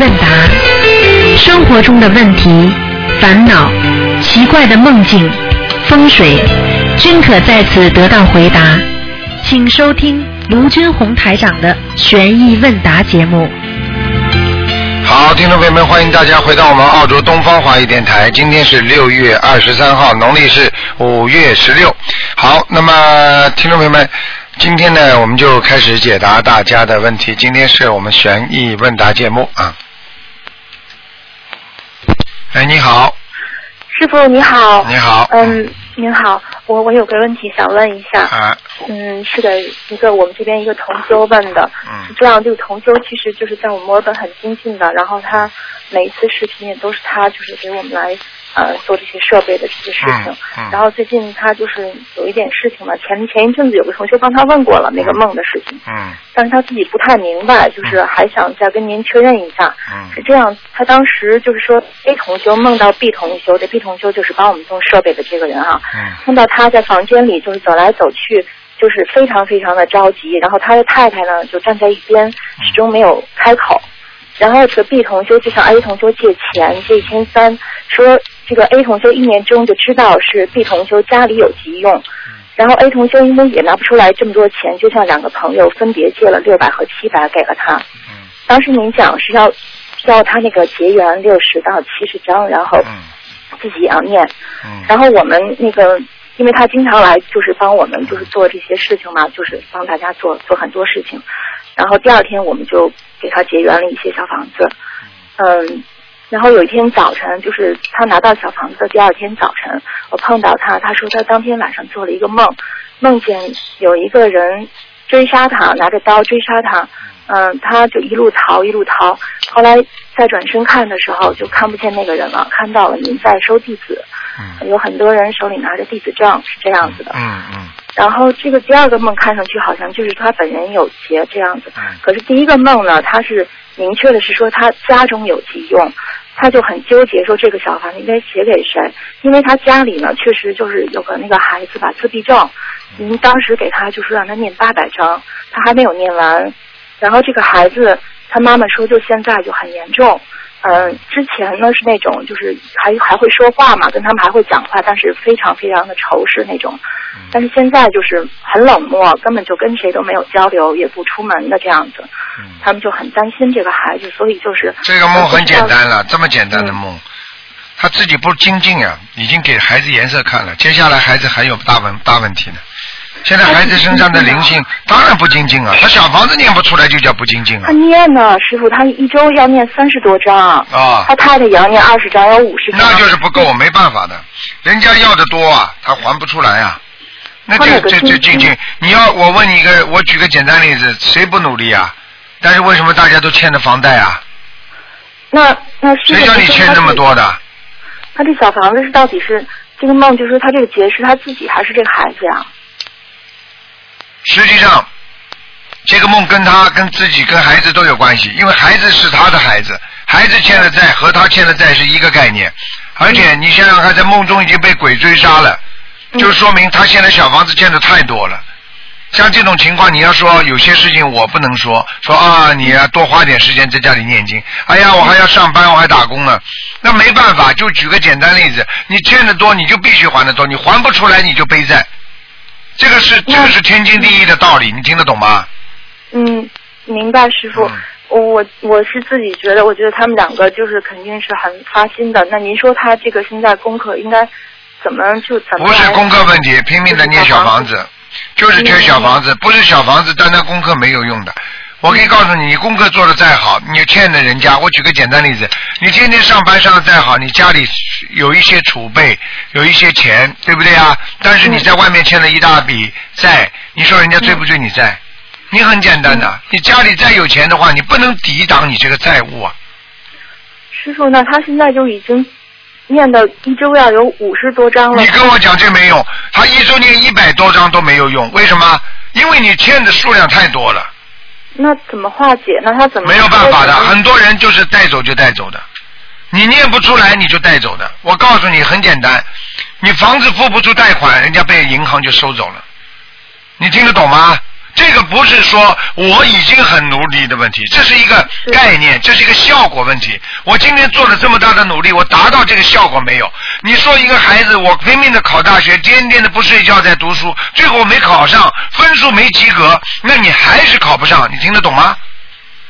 问答，生活中的问题、烦恼、奇怪的梦境、风水，均可在此得到回答。请收听卢军红台长的悬疑问答节目。好，听众朋友们，欢迎大家回到我们澳洲东方华语电台。今天是六月二十三号，农历是五月十六。好，那么听众朋友们。今天呢，我们就开始解答大家的问题。今天是我们悬疑问答节目啊。哎，你好。师傅你好。你好。嗯，您好，我我有个问题想问一下。啊。嗯，是的，一个我们这边一个同修问的。嗯。是这样，这个同修其实就是在我们墨尔本很精进的，然后他每一次视频也都是他就是给我们来。呃，做这些设备的这些事情，然后最近他就是有一点事情嘛，前前一阵子有个同学帮他问过了那个梦的事情，嗯，但是他自己不太明白，就是还想再跟您确认一下，嗯，是这样，他当时就是说 A 同修梦到 B 同修，这 B 同修就是帮我们做设备的这个人啊，嗯，梦到他在房间里就是走来走去，就是非常非常的着急，然后他的太太呢就站在一边，始终没有开口。然后这个 B 同修就向 A 同修借钱，借一千三，说这个 A 同修一年中就知道是 B 同修家里有急用，然后 A 同修因为也拿不出来这么多钱，就向两个朋友分别借了六百和七百给了他。当时您讲是要要他那个结缘六十到七十张，然后自己也要念。然后我们那个，因为他经常来就是帮我们就是做这些事情嘛，就是帮大家做做很多事情。然后第二天我们就。给他结缘了一些小房子，嗯，然后有一天早晨，就是他拿到小房子的第二天早晨，我碰到他，他说他当天晚上做了一个梦，梦见有一个人追杀他，拿着刀追杀他，嗯，他就一路逃一路逃，后来再转身看的时候就看不见那个人了，看到了您在收弟子，嗯。有很多人手里拿着弟子证，是这样子的，嗯嗯。然后这个第二个梦看上去好像就是他本人有劫这样子，可是第一个梦呢，他是明确的是说他家中有急用，他就很纠结说这个小房子应该写给谁，因为他家里呢确实就是有个那个孩子吧自闭症，您当时给他就是让他念八百章，他还没有念完，然后这个孩子他妈妈说就现在就很严重。嗯，之前呢是那种就是还还会说话嘛，跟他们还会讲话，但是非常非常的仇视那种。但是现在就是很冷漠，根本就跟谁都没有交流，也不出门的这样子。他们就很担心这个孩子，所以就是这个梦很简单了，这么简单的梦，他自己不精进啊，已经给孩子颜色看了，接下来孩子还有大问大问题呢。现在孩子身上的灵性当然不精进啊，他小房子念不出来就叫不精进啊。他念呢，师傅，他一周要念三十多张。啊。他太太也要念二十张，要五十章。那就是不够，没办法的，人家要的多啊，他还不出来啊。那这这这精进，你要我问你一个，我举个简单例子，谁不努力啊？但是为什么大家都欠着房贷啊？那那。谁叫你欠这么多的？他这小房子是到底是这个梦，就是说他这个劫是他自己还是这个孩子呀？实际上，这个梦跟他、跟自己、跟孩子都有关系，因为孩子是他的孩子，孩子欠的债和他欠的债是一个概念。而且你想想看，在梦中已经被鬼追杀了，就说明他现在小房子欠的太多了。像这种情况，你要说有些事情我不能说，说啊，你要多花点时间在家里念经。哎呀，我还要上班，我还打工呢，那没办法，就举个简单例子，你欠的多，你就必须还的多，你还不出来，你就背债。这个是这个是天经地义的道理，你听得懂吗？嗯，明白，师傅。我我是自己觉得，我觉得他们两个就是肯定是很发心的。那您说他这个现在功课应该怎么就怎么？不是功课问题，拼命的念小房子，就是缺小房子，不是小房子，单单功课没有用的。我可以告诉你，你功课做的再好，你欠的人家。我举个简单例子，你天天上班上的再好，你家里有一些储备，有一些钱，对不对啊？但是你在外面欠了一大笔债，你说人家追不追你债？你很简单的，你家里再有钱的话，你不能抵挡你这个债务啊。师傅，那他现在就已经念的一周要有五十多章了。你跟我讲这没用，他一周念一百多章都没有用，为什么？因为你欠的数量太多了。那怎么化解？那他怎么没有办法的？很多人就是带走就带走的，你念不出来你就带走的。我告诉你很简单，你房子付不出贷款，人家被银行就收走了。你听得懂吗？这个不是说我已经很努力的问题，这是一个概念，这是一个效果问题。我今天做了这么大的努力，我达到这个效果没有？你说一个孩子，我拼命的考大学，天天的不睡觉在读书，最后没考上，分数没及格，那你还是考不上，你听得懂吗？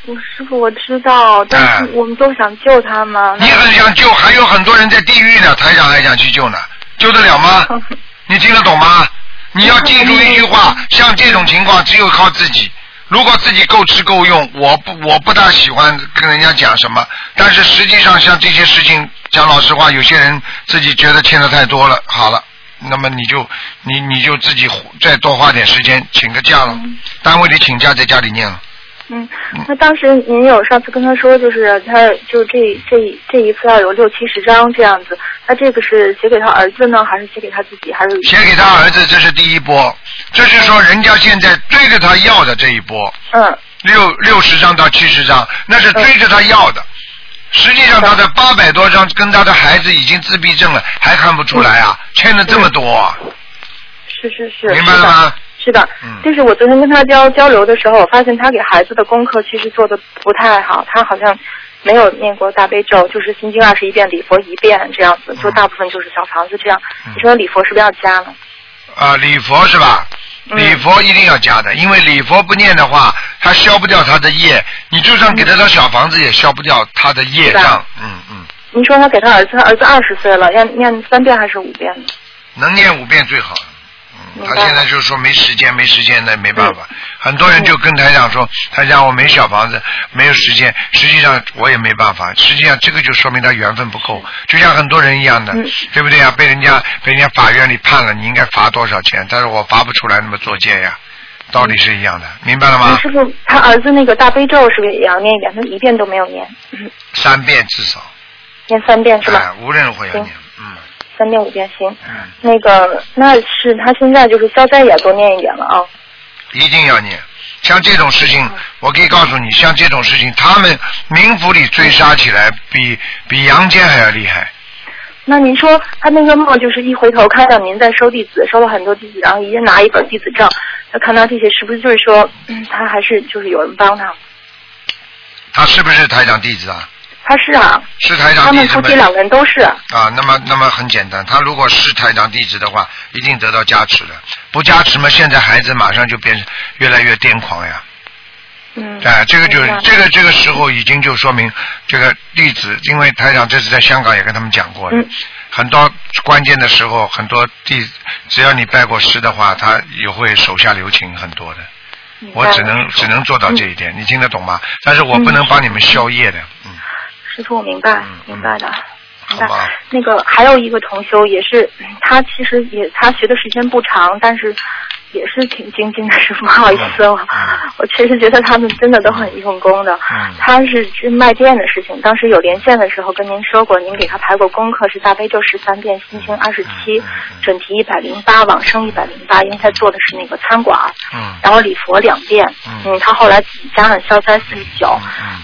我师傅我知道，但哎是我们都想救他嘛。你很想救，还有很多人在地狱呢，台长还想去救呢，救得了吗？你听得懂吗？你要记住一句话，像这种情况只有靠自己。如果自己够吃够用，我不我不大喜欢跟人家讲什么，但是实际上像这些事情，讲老实话，有些人自己觉得欠的太多了，好了，那么你就你你就自己再多花点时间请个假了，单位里请假在家里念了。嗯，那当时您有上次跟他说，就是他就这这这一次要有六七十张这样子，那这个是写给他儿子呢，还是写给他自己，还是写给他儿子，这是第一波，这是说人家现在追着他要的这一波，嗯。六六十张到七十张，那是追着他要的。实际上他的八百多张跟他的孩子已经自闭症了，还看不出来啊，欠了这么多，是是是，明白了吗？是的，嗯就是我昨天跟他交交流的时候，我发现他给孩子的功课其实做的不太好，他好像没有念过大悲咒，就是心经二十一遍，礼佛一遍这样子，就大部分就是小房子这样。嗯你说礼佛是不是要加呢？啊，礼佛是吧？嗯礼佛一定要加的，因为礼佛不念的话，他消不掉他的业。你就算给他套小房子，也消不掉他的业障。嗯嗯，您说他给他儿子，他儿子二十岁了，要念三遍还是五遍呢？能念五遍最好。他现在就是说没时间，没时间，那没办法。很多人就跟台长说，台长我没小房子，没有时间。实际上我也没办法，实际上这个就说明他缘分不够，就像很多人一样的，嗯对不对啊？被人家被人家法院里判了，你应该罚多少钱？但是我罚不出来那么作贱呀，道理是一样的，明白了吗？师傅，他儿子那个大悲咒是不是也要念一遍？他一遍都没有念，嗯三遍至少，念三遍是吧？哎，无论如何要念，嗯三遍五遍行。嗯，那个那是他现在就是消灾也多念一点了啊。一定要念。像这种事情，嗯我可以告诉你，像这种事情，他们冥府里追杀起来，比比阳间还要厉害。那您说他那个梦就是一回头看到您在收弟子，收了很多弟子，然后一人拿一本弟子证，他看到这些，是不是就是说，嗯，他还是就是有人帮他？他是不是台长弟子啊？他是啊，是台他长弟子吗们夫妻？两个人都是。啊，那么那么很简单，他如果是台长弟子的话，一定得到加持的。不加持嘛，现在孩子马上就变越来越癫狂呀。嗯。哎，这个就明白这个这个时候已经就说明这个弟子，因为台长这次在香港也跟他们讲过了，嗯很多关键的时候，很多弟只要你拜过师的话，他也会手下留情很多的。明白我只能只能做到这一点，你听得懂吗？但是我不嗯能帮你们消业的，嗯，师傅，我明白嗯，明白的。明白。那个还有一个同修也是，嗯他其实也他学的时间不长，但是也是挺精进的，师傅，不好意思，我嗯我确实觉得他们真的都很用功的。嗯他是去卖店的事情，当时有连线的时候跟您说过，您给他排过功课是大悲咒十三遍，心经二十七准提一百零八，往生一百零八，因为他做的是那个餐馆。嗯然后礼佛两遍，嗯他后来自己加上消灾四十九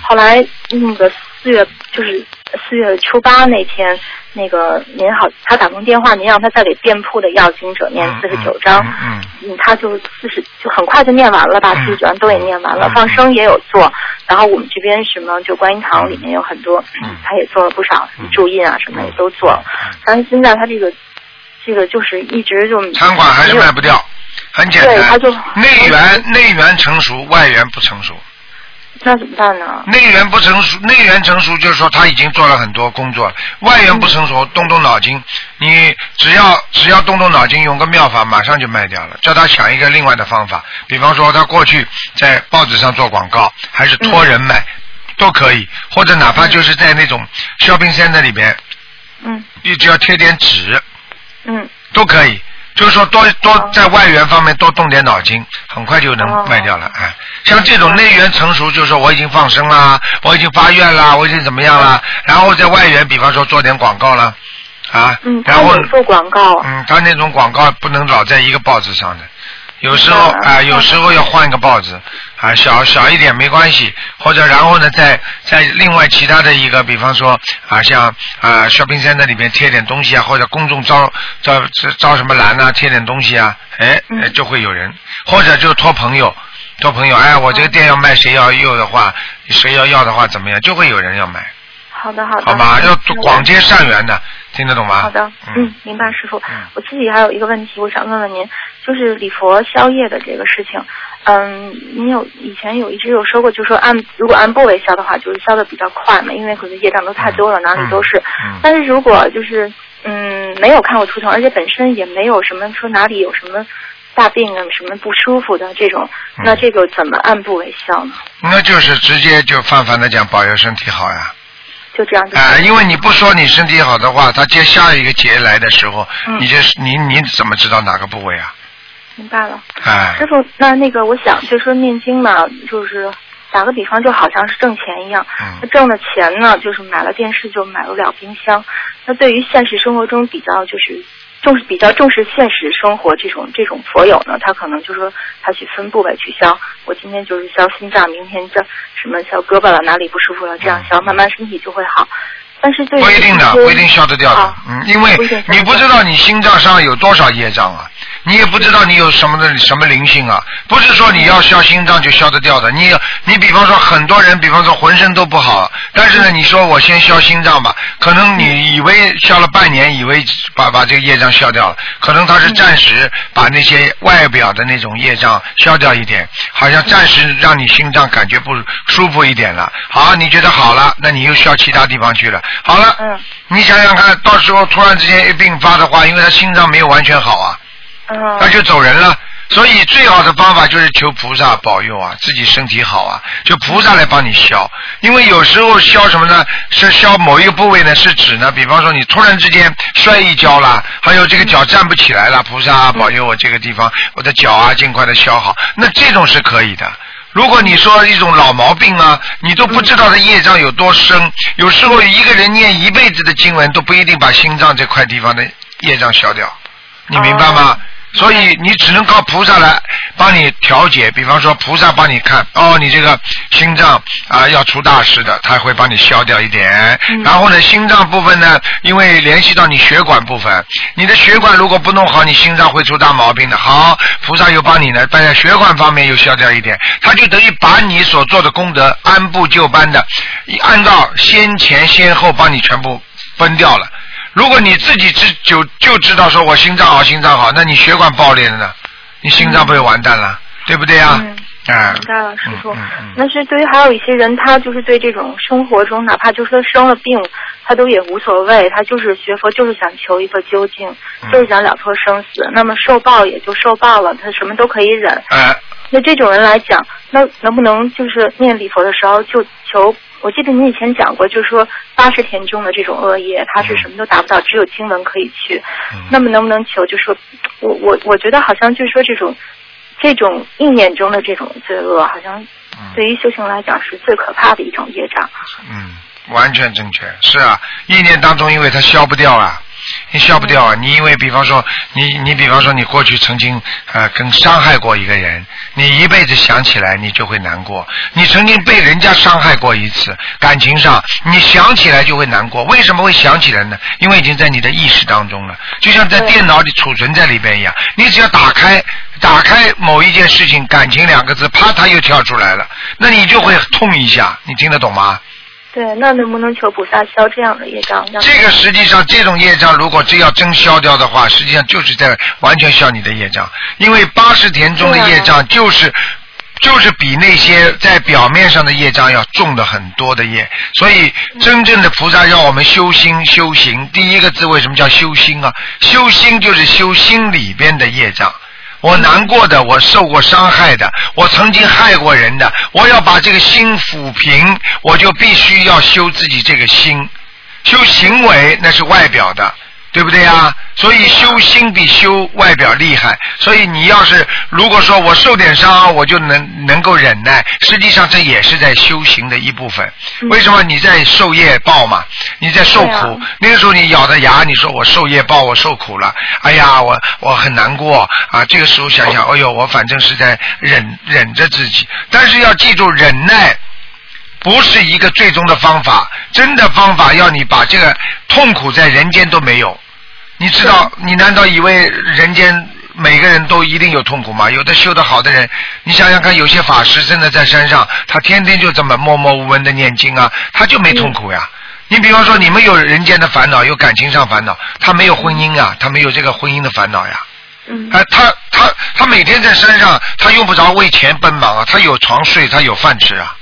后来那个四月就是四月初八那天，那个您好，他打通电话，您让他再给店铺的要经者念嗯四十九章，嗯嗯，他就四十就很快就念完了，把嗯。四十九章都给念完了嗯，放生也有做，然后我们这边什么就观音堂里面有很多，嗯。他也做了不少嗯。注印啊什么也都做了，嗯。但是现在他这个这个就是一直就餐馆还是卖不掉，很简单对他就，内源内源成熟，外源不成熟。那怎么办呢？内源不成熟，内源成熟就是说他已经做了很多工作了，外源不成熟，动动脑筋，你只要只要动动脑筋，用个妙法，马上就卖掉了。叫他想一个另外的方法，比方说他过去在报纸上做广告，还是托人卖，都可以，或者哪怕就是在那种 shopping center 里边，嗯你只要贴点纸嗯。都可以。就是说多多哦在外援方面多动点脑筋，很快就能哦。卖掉了。哎，像这种内援成熟，就是说我已经放生啦，我已经发愿啦，我已经怎么样啦，然后在外援，比方说做点广告啦，啊，嗯，然后做广告，嗯，他那种广告不能老在一个报纸上的，有时候啊、白有时候要换一个报纸啊，小小一点没关系，或者然后呢，在在另外其他的一个，比方说啊，像啊 shopping center 里边贴点东西啊，或者公众招招招什么栏啊，贴点东西啊，哎，就会有人，或者就托朋友托朋友，哎，我这个店要卖，谁要要的话，谁要要的话怎么样，就会有人要买，好的好的。好吗？要广结善缘的，听得懂吗？好的，嗯嗯，明白，师傅嗯。我自己还有一个问题，我想问问您，就是礼佛宵夜的这个事情。嗯，你有以前有一直有说过，就是说按如果按部位消的话，就是消的比较快嘛，因为可能业障都太多了，哪里都是。嗯但是如果就是嗯没有看过图腾，而且本身也没有什么说哪里有什么大病啊、什么不舒服的这种，嗯那这个怎么按部位消呢？那就是直接就泛泛的讲，保佑身体好呀。就这样子啊、行因为你不说你身体好的话，他接下一个节来的时候，嗯你就是你你怎么知道哪个部位啊？明白了。哎、师傅，那那个我想就说念经嘛，就是打个比方，就好像是挣钱一样。嗯那挣的钱呢，就是买了电视就买不了冰箱。那对于现实生活中比较就是重视比较重视现实生活这种这种佛友呢，他可能就说他去分部位取消。我今天就是消心脏，明天这什么消胳膊了，哪里不舒服了，这样消，慢慢身体就会好。但是对不一定的，不一定消得掉的啊。嗯，因为你不知道你心脏上有多少业障啊，你也不知道你有什么的什么灵性啊。不是说你要消心脏就消得掉的。你你比方说很多人，比方说浑身都不好，但是呢，你说我先消心脏吧，可能你以为消了半年，以为把把这个业障消掉了，可能他是暂时把那些外表的那种业障消掉一点，好像暂时让你心脏感觉不舒服一点了。好，你觉得好了，那你又消其他地方去了。好了，嗯你想想看，到时候突然之间一病发的话，因为他心脏没有完全好啊，嗯那就走人了。所以最好的方法就是求菩萨保佑啊，自己身体好啊，就菩萨来帮你消。因为有时候消什么呢？是消某一个部位呢？是指呢，比方说你突然之间摔一跤啦，还有这个脚站不起来了，菩萨啊保佑我这个地方，我的脚啊尽快的消好。那这种是可以的。如果你说一种老毛病啊，你都不知道的业障有多深，有时候一个人念一辈子的经文都不一定把心脏这块地方的业障消掉，你明白吗？哦所以你只能靠菩萨来帮你调节，比方说菩萨帮你看，哦，你这个心脏啊、要出大事的，他会帮你消掉一点。嗯然后呢，心脏部分呢，因为联系到你血管部分，你的血管如果不弄好，你心脏会出大毛病的。好，菩萨又帮你呢，在血管方面又消掉一点，他就等于把你所做的功德按部就班的，按照先前先后帮你全部分掉了。如果你自己知就就知道说我心脏好心脏好，那你血管爆裂了呢，你心脏不就完蛋了，对不对啊？嗯啊，明白了，师傅。那是对于还有一些人，他就是对这种生活中，哪怕就是他生了病，他都也无所谓，他就是学佛，就是想求一个究竟，嗯就是想了脱生死。那么受报也就受报了，他什么都可以忍。哎、那这种人来讲，那能不能就是念礼佛的时候就求？我记得你以前讲过，就是说八十田中的这种恶业，它是什么都达不到，只有经文可以去。嗯那么能不能求？就是说，我我我觉得好像就是说这种这种意念中的这种罪恶，好像嗯对于修行来讲是最可怕的一种业障。嗯，完全正确，是啊，意念当中，因为它消不掉啊，你消不掉啊。你因为比方说，你你比方说你过去曾经啊跟伤害过一个人，你一辈子想起来你就会难过。你曾经被人家伤害过一次，感情上你想起来就会难过。为什么会想起来呢？因为已经在你的意识当中了，就像在电脑里储存在里边一样。你只要打开打开某一件事情，感情两个字，啪，它又跳出来了，那你就会痛一下。你听得懂吗？对，那能不能求菩萨消这样的业障？这个实际上，这种业障如果真要真消掉的话，实际上就是在完全消你的业障，因为八十田中的业障就是。就是比那些在表面上的业障要重的很多的业，所以真正的菩萨让我们修心修行。第一个字为什么叫修心啊？修心就是修心里边的业障。我难过的，我受过伤害的，我曾经害过人的，我要把这个心抚平，我就必须要修自己这个心。修行为那是外表的，对不对呀？所以修心比修外表厉害。所以你要是如果说我受点伤，我就能能够忍耐，实际上这也是在修行的一部分。嗯为什么你在受业报嘛？你在受苦，那个时候你咬着牙，你说我受业报，我受苦了，哎呀，我我很难过啊。这个时候想想，哎呦，我反正是在忍忍着自己，但是要记住忍耐。不是一个最终的方法，真的方法要你把这个痛苦在人间都没有。你知道，你难道以为人间每个人都一定有痛苦吗？有的修得好的人，你想想看，有些法师真的在山上，他天天就这么默默无闻的念经啊，他就没痛苦呀。你比方说，你们有人间的烦恼，有感情上烦恼，他没有婚姻啊，他没有这个婚姻的烦恼呀。嗯哎、他他他每天在山上，他用不着为钱奔忙啊，他有床睡，他有饭吃啊。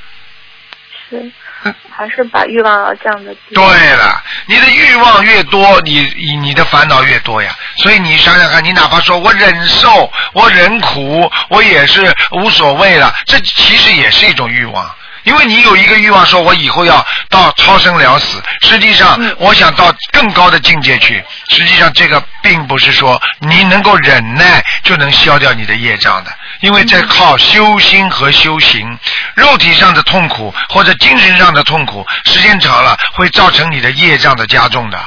是，还是把欲望要降的低。对了，你的欲望越多，你你你的烦恼越多呀。所以你想想看，你哪怕说我忍受，我忍苦，我也是无所谓了，这其实也是一种欲望。因为你有一个欲望，说我以后要到超生了死，实际上嗯我想到更高的境界去。实际上这个并不是说你能够忍耐就能消掉你的业障的，因为这靠修心和修行。肉体上的痛苦或者精神上的痛苦，时间长了会造成你的业障的加重的。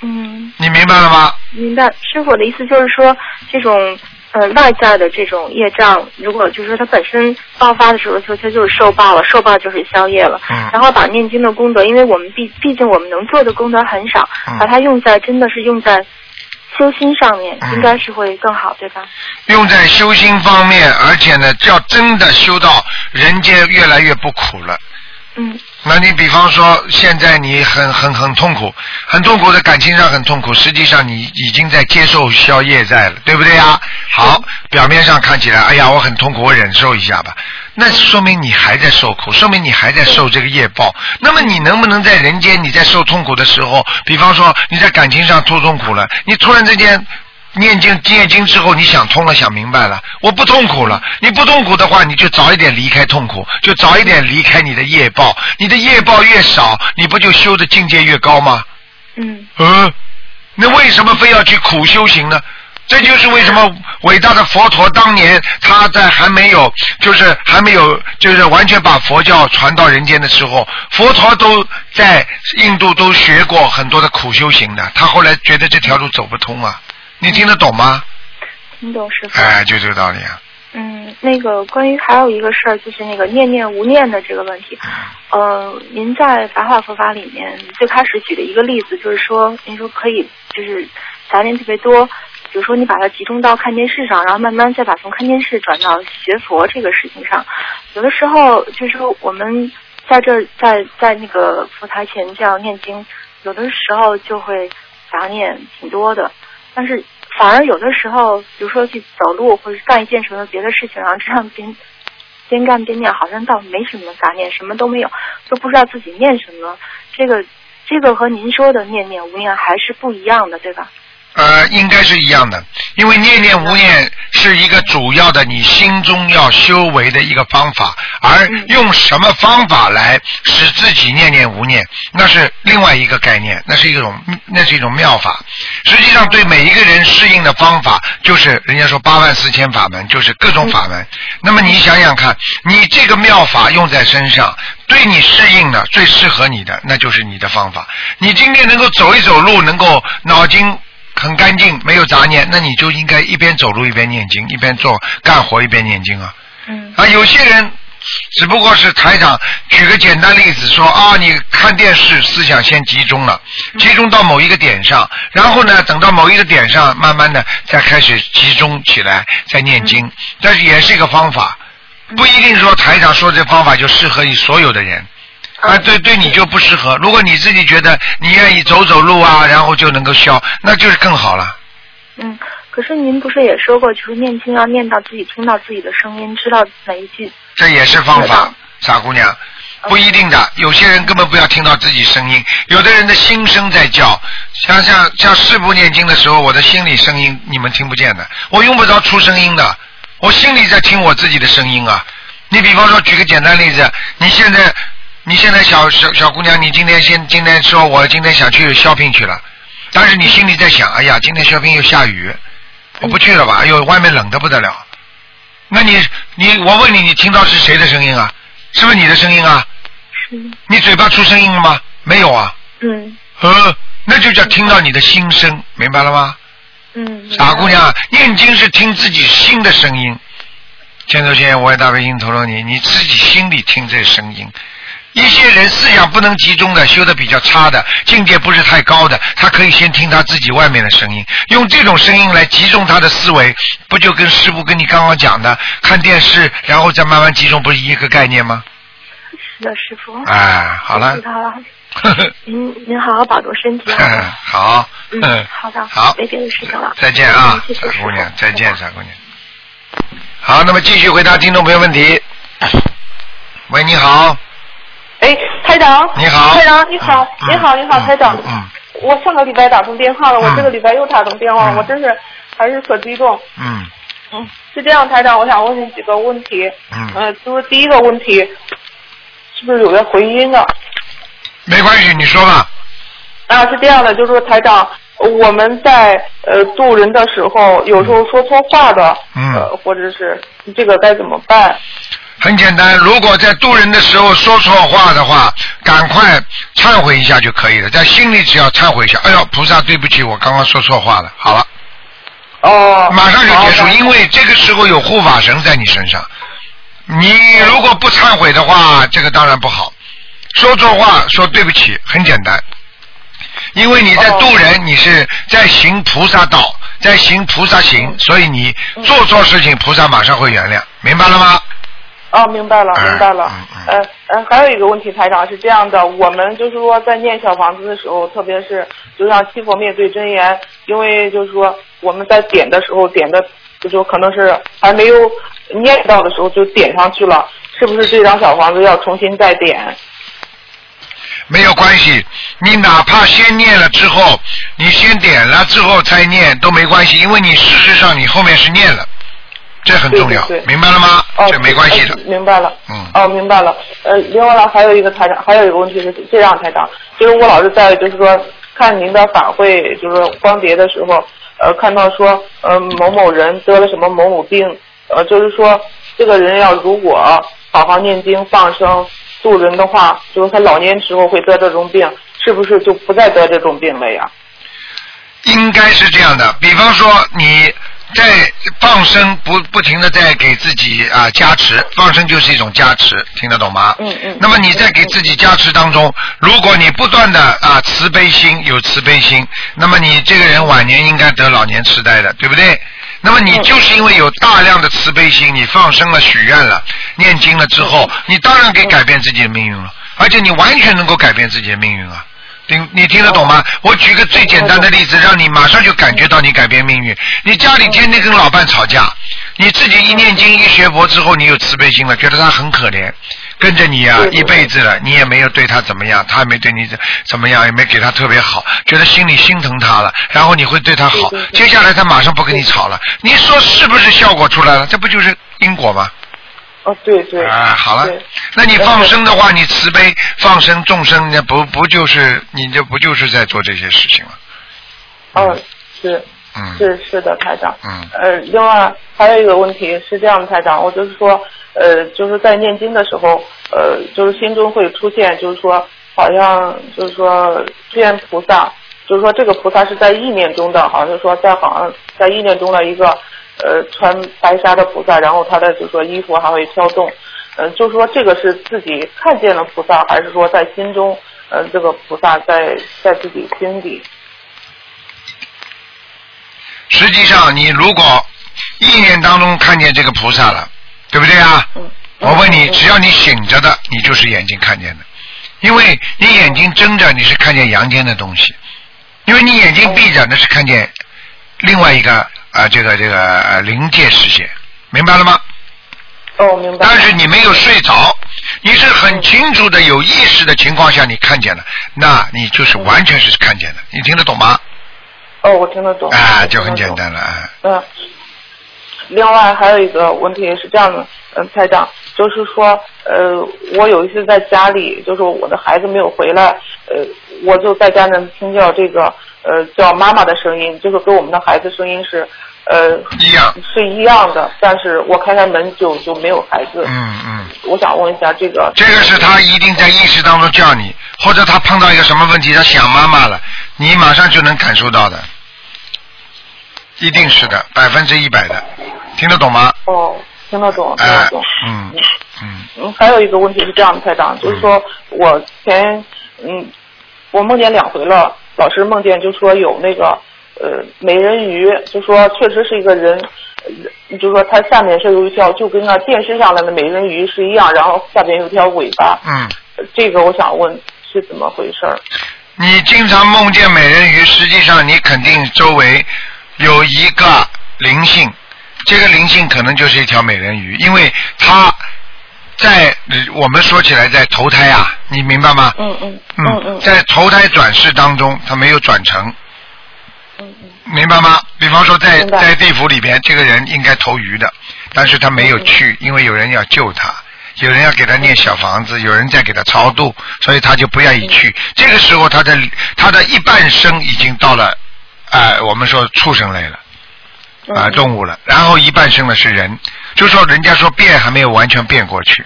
嗯，你明白了吗？明白。师傅的意思就是说，这种呃外在的这种业障，如果就是说它本身爆发的时候，就它就是受报了，受报就是消业了。嗯然后把念经的功德，因为我们毕毕竟我们能做的功德很少，嗯把它用在真的是用在修心上面，嗯应该是会更好，对吧？用在修心方面，而且呢，要真的修到人间越来越不苦了。嗯那你比方说，现在你很很很痛苦，很痛苦的感情上很痛苦，实际上你已经在接受消业债了，对不对呀？好，表面上看起来，哎呀，我很痛苦，我忍受一下吧，那说明你还在受苦，说明你还在受这个业报。那么你能不能在人间，你在受痛苦的时候，比方说你在感情上受痛苦了，你突然之间念经念经之后，你想通了，想明白了，我不痛苦了。你不痛苦的话，你就早一点离开痛苦，就早一点离开你的业报。你的业报越少，你不就修的境界越高吗？嗯嗯，那为什么非要去苦修行呢？这就是为什么伟大的佛陀当年他在还没有，就是还没有，就是完全把佛教传到人间的时候，佛陀都在印度都学过很多的苦修行的。他后来觉得这条路走不通啊，你听得懂吗？听懂师傅。哎，就这个道理啊。嗯，那个关于还有一个事儿，就是那个念念无念的这个问题。呃，您在白话佛法里面最开始举的一个例子，就是说，您说可以就是杂念特别多，比如说你把它集中到看电视上，然后慢慢再把从看电视转到学佛这个事情上。有的时候就是说我们在这在在那个佛台前这样念经，有的时候就会杂念挺多的，但是反而有的时候，比如说去走路或者干一件什么别的事情，然后这样边边干边念，好像倒没什么杂念，什么都没有，都不知道自己念什么。这个这个和您说的念念无念还是不一样的，对吧？呃，应该是一样的，因为念念无念是一个主要的你心中要修为的一个方法，而用什么方法来使自己念念无念，那是另外一个概念，那是一种那是一种妙法。实际上，对每一个人适应的方法，就是人家说八万四千法门，就是各种法门。那么你想想看，你这个妙法用在身上，对你适应的、最适合你的，那就是你的方法。你今天能够走一走路，能够脑筋。很干净，没有杂念，那你就应该一边走路一边念经，一边做干活一边念经啊。嗯。啊，有些人只不过是台长举个简单例子说啊，你看电视思想先集中了，集中到某一个点上，然后呢，等到某一个点上，慢慢的再开始集中起来，再念经，但是也是一个方法，不一定说台长说这方法就适合于所有的人。啊，对对，你就不适合。如果你自己觉得你愿意走走路啊，然后就能够消，那就是更好了。嗯。可是您不是也说过，就是念经要念到自己听到自己的声音，知道哪一句？这也是方法，傻姑娘，不一定的。有些人根本不要听到自己声音，有的人的心声在叫。像像像师部念经的时候，我的心里声音你们听不见的，我用不着出声音的，我心里在听我自己的声音啊。你比方说，举个简单例子，你现在你现在小小小姑娘，你今天先今天说我今天想去 shopping 去了，但是你心里在想，哎呀，今天 shopping 又下雨，我不去了吧？哎呦，外面冷的不得了。那你你我问你，你听到是谁的声音啊？是不是你的声音啊？是。你嘴巴出声音了吗？没有啊。嗯呃，那就叫听到你的心声，明白了吗？嗯。傻姑娘，念经是听自己心的声音。千手千眼，我也大悲心陀罗尼，你自己心里听这声音。一些人思想不能集中的，修的比较差的，境界不是太高的，他可以先听他自己外面的声音，用这种声音来集中他的思维，不就跟师傅跟你刚刚讲的，看电视然后再慢慢集中，不是一个概念吗？是的，师傅。哎，好了知，道了。您您好好保重身体啊。好，嗯，好的。好没别的事情了。再见啊傻姑娘，再见，傻姑娘。好，那么继续回答听众朋友问题。喂，你好，哎，台长，你好台长，你好，嗯你好，你好，嗯台长。嗯我上个礼拜打通电话了，我嗯这个礼拜又打通电话，嗯我真是还是可激动。嗯嗯，是这样，台长，我想问你几个问题。嗯，呃，就是第一个问题，是不是有个回音的？没关系，你说吧。啊，是这样的，就是说台长，我们在呃渡人的时候，有时候说错话的，嗯呃，或者是这个该怎么办？很简单，如果在渡人的时候说错话的话，赶快忏悔一下就可以了，在心里只要忏悔一下，哎呦，菩萨对不起，我刚刚说错话了，好了，哦，马上就结束因为这个时候有护法神在你身上。你如果不忏悔的话，这个当然不好。说错话，说对不起，很简单，因为你在渡人，你是在行菩萨道，在行菩萨行，所以你做错事情，菩萨马上会原谅，明白了吗？哦，明白了，哎明白了。嗯嗯呃呃，还有一个问题，台长是这样的，我们就是说在念小房子的时候，特别是就像七佛灭罪真言，因为就是说我们在点的时候点的，就说可能是还没有念到的时候就点上去了，是不是这张小房子要重新再点？没有关系，你哪怕先念了之后，你先点了之后再念都没关系，因为你事实上你后面是念了，这很重要，对对对明白了吗？哦，这没关系的呃。明白了。嗯哦，明白了。呃，另外呢，还有一个台长，还有一个问题是这样，台长，就是我老是在就是说看您的法会，就是光碟的时候，呃，看到说，呃，某某人得了什么某某病，呃，就是说这个人要如果好好念经放生度人的话，就是他老年时候会得这种病，是不是就不再得这种病了呀？应该是这样的，比方说你在放生不不停的在给自己啊加持，放生就是一种加持，听得懂吗？嗯嗯那么你在给自己加持当中，如果你不断的啊慈悲心有慈悲心，那么你这个人晚年应该得老年痴呆的，对不对？那么你嗯就是因为有大量的慈悲心，你放生了、许愿了、念经了之后，你当然可以改变自己的命运了，而且你完全能够改变自己的命运啊！听你听得懂吗？我举个最简单的例子，让你马上就感觉到你改变命运。你家里天天跟老伴吵架，你自己一念经一学佛之后，你有慈悲心了，觉得他很可怜，跟着你啊对对一辈子了，你也没有对他怎么样，他也没对你怎怎么样，也没给他特别好，觉得心里心疼他了，然后你会对他好接下来他马上不跟你吵了，你说是不是效果出来了？这不就是因果吗？哦，对对。啊，好了，那你放生的话，你慈悲放生众生，那不不就是你这不就是在做这些事情吗？哦，是。嗯，是是的，台长。嗯呃，另外还有一个问题是这样的，台长，我就是说，呃，就是在念经的时候，呃，就是心中会出现，就是说，好像就是说出现菩萨，就是说这个菩萨是在意念中的，好像是说在好像在意念中的一个呃穿白纱的菩萨，然后他的就是说衣服还会飘动，呃，就是说这个是自己看见了菩萨，还是说在心中，呃，这个菩萨在在自己心里？实际上你如果意念当中看见这个菩萨了，对不对啊？嗯。我问你，嗯只要你醒着的，你就是眼睛看见的，因为你眼睛睁着，你是看见阳间的东西；因为你眼睛闭着，那是看见另外一个啊、呃这个这个呃临界时间，明白了吗？哦，明白。但是你没有睡着，你是很清楚的、有意识的情况下你看见了，那你就是完全是看见的，你听得懂吗？哦，我听得懂。啊，就很简。单了啊。嗯。另外还有一个问题是这样的，嗯，台长，就是说，呃，我有一次在家里，就是我的孩子没有回来，呃，我就在家呢听到这个，呃，叫妈妈的声音，就是跟我们的孩子声音是，呃，一样。是一样的，但是我开开门就就没有孩子。嗯嗯，我想问一下这个。这个是他一定在意识当中叫你，或者他碰到一个什么问题，他想妈妈了，你马上就能感受到的，一定是的，百分之一百的，听得懂吗？哦，听得懂，听哎、得懂。嗯，嗯嗯，还有一个问题是这样的，台长，就是说我前嗯，我梦见两回了，老师梦见就说有那个呃美人鱼，就说确实是一个人，呃就说它下面是有一条，就跟那电视上的那美人鱼是一样，然后下边有一条尾巴，嗯，呃这个我想问是怎么回事儿？你经常梦见美人鱼，实际上你肯定周围有一个灵性，这个灵性可能就是一条美人鱼，因为它在呃我们说起来在投胎啊，你明白吗？嗯嗯嗯嗯在投胎转世当中，他没有转成，嗯嗯明白吗？比方说在在地府里边，这个人应该投鱼的，但是他没有去，因为有人要救他，有人要给他念小房子，有人在给他超度，所以他就不愿意去。这个时候，他的他的一半生已经到了，呃，我们说畜生类了。啊、嗯动物了，然后一半生的是人，就说人家说变还没有完全变过去，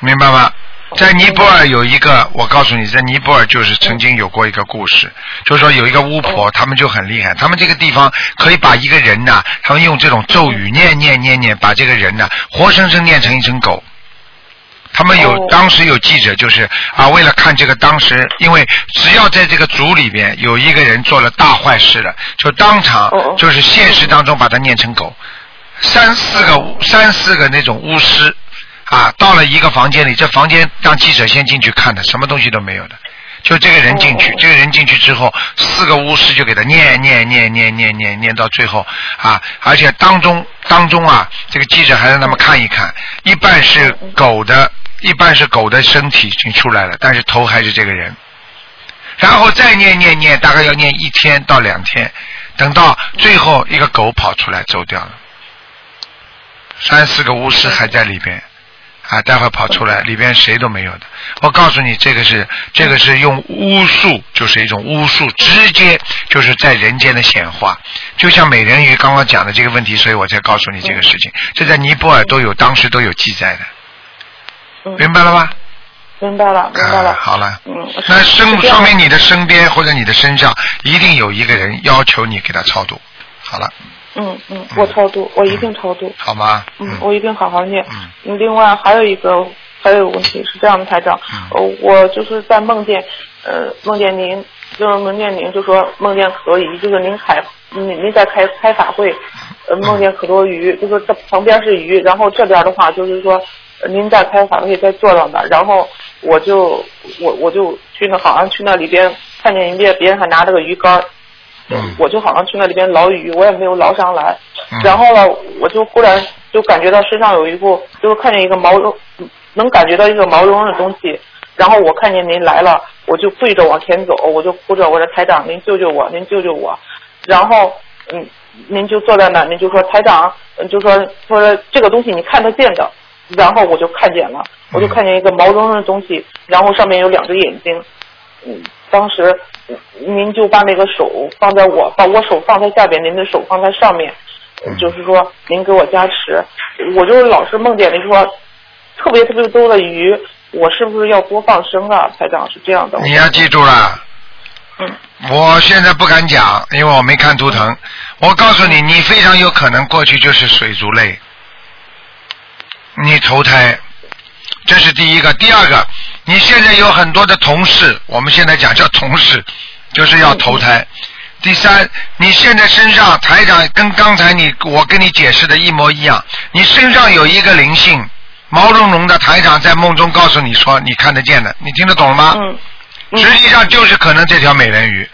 明白吗？在尼泊尔有一个，我告诉你，在尼泊尔就是曾经有过一个故事，就是说有一个巫婆，他们就很厉害，他们这个地方可以把一个人呐，他们用这种咒语念念念念，把这个人呐活生生念成一只狗。他们有、哦。当时有记者就是啊，为了看这个当时，因为只要在这个族里边有一个人做了大坏事了，就当场就是现实当中把他念成狗，三四个巫三四个那种巫师啊，到了一个房间里，这房间让记者先进去看的，什么东西都没有的。就这个人进去哦，这个人进去之后，四个巫师就给他念念念念念念念到最后啊，而且当中当中啊，这个记者还让他们看一看，一半是狗的，一半是狗的身体已经出来了，但是头还是这个人。然后再念念念，大概要念一天到两天，等到最后一个狗跑出来走掉了，三四个巫师还在里边。啊，待会跑出来，里边谁都没有的。我告诉你，这个是这个是用巫术，就是一种巫术，直接就是在人间的显化，就像美人鱼刚刚讲的这个问题，所以我才告诉你这个事情。这在尼泊尔都有，当时都有记载的，嗯，明白了吗？明白了，明白了。啊、好了，嗯，那身是这样说明你的身边或者你的身上一定有一个人要求你给他超度。好了，嗯嗯，我超度，我一定超度。好吗？嗯，我一定好好念。嗯嗯。另外还有一个还有一个问题是这样的，台长，嗯呃，我就是在梦见，呃，梦见您，就是梦见您就说梦见可以，就是您开，您您在开开法会，呃，梦见可多鱼，就是这旁边是鱼，然后这边的话就是说。呃您在开法会，在坐到那儿，然后我就我我就去那，好像去那里边看见人家别人还拿着个鱼竿儿，嗯我就好像去那里边捞鱼，我也没有捞上来。嗯然后呢，我就忽然就感觉到身上有一股，就是看见一个毛茸，能感觉到一个毛茸茸的东西。然后我看见您来了，我就跪着往前走，我就哭着我说台长，您救救我，您救救我。然后嗯，您就坐在那儿，您就说台长，嗯就说说这个东西你看得见的。然后我就看见了，我就看见一个毛茸茸的东西，然后上面有两只眼睛。嗯，当时嗯您就把那个手放在我，把我手放在下边，您的手放在上面，嗯就是说您给我加持。我就是老是梦见您说特别特别多的鱼，我是不是要多放生啊？台长是这样的。你要记住了。嗯我现在不敢讲，因为我没看图腾。我告诉你，你非常有可能过去就是水族类，你投胎，这是第一个。第二个，你现在有很多的同事，我们现在讲叫同事，就是要投胎。第三，你现在身上台长跟刚才你我跟你解释的一模一样，你身上有一个灵性，毛茸茸的台长在梦中告诉你说你看得见的，你听得懂了吗？嗯。嗯实际上就是可能这条美人鱼，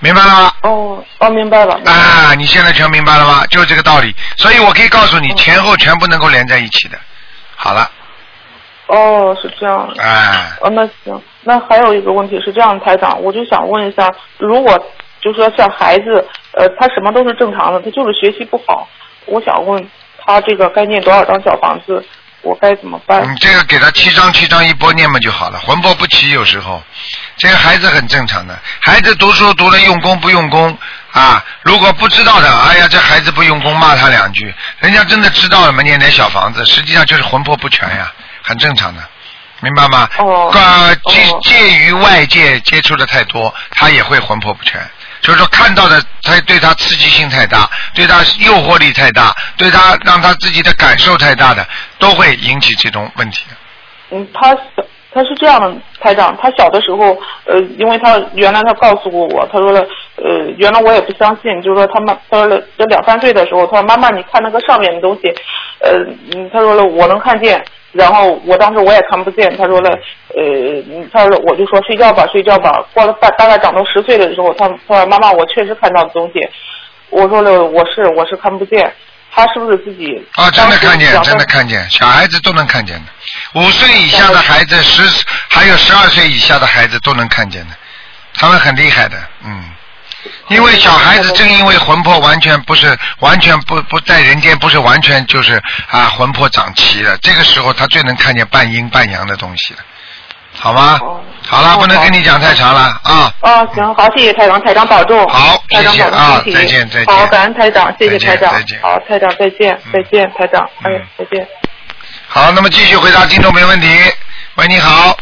明白了吗？哦哦，明白了。啊，你现在全明白了吗？就是这个道理。所以我可以告诉你，嗯前后全部能够连在一起的。好了，哦，是这样的。哎，哦，那行，那还有一个问题是这样的，台长，我就想问一下，如果就说像孩子，呃，他什么都是正常的，他就是学习不好，我想问他这个该念多少张小房子，我该怎么办？你这个给他七张七张一波念嘛就好了，魂魄不齐有时候，这个孩子很正常的。孩子读书读了用功不用功啊？如果不知道的，哎呀，这孩子不用功，骂他两句。人家真的知道了嘛，念点小房子，实际上就是魂魄不全呀，很正常的。明白吗？哦呃，介哦介于外界接触的太多，他也会魂魄不全。就是说，看到的他对他刺激性太大，对他诱惑力太大，对他让他自己的感受太大的，都会引起这种问题。嗯，他小他是这样的，台长，他小的时候，呃，因为他原来他告诉过我，他说了，呃，原来我也不相信，就是说他妈，他说了，这两三岁的时候，他说妈妈，你看那个上面的东西，呃，嗯他说了我能看见，然后我当时我也看不见，他说了，呃，嗯他说我就说睡觉吧，睡觉吧，过了大大概长到十岁的时候，他他说妈妈，我确实看到的东西，我说了我是我是看不见，他是不是自己啊，真的看见，真的看见，小孩子都能看见的。五岁以下的孩子，十还有十二岁以下的孩子都能看见的，他们很厉害的，嗯。因为小孩子正因为魂魄完全不是完全不不在人间，不是完全就是啊魂魄长齐了，这个时候他最能看见半阴半阳的东西了，好吗？哦好了，哦不能跟你讲太长了啊。哦，行，好，谢谢台长，台长保重。好台长谢谢保重啊再见再见好，感恩台长，谢谢台长再见。好，台长再见嗯，再见，台长，哎嗯，再见。好，那么继续回答听众没问题。喂，你好。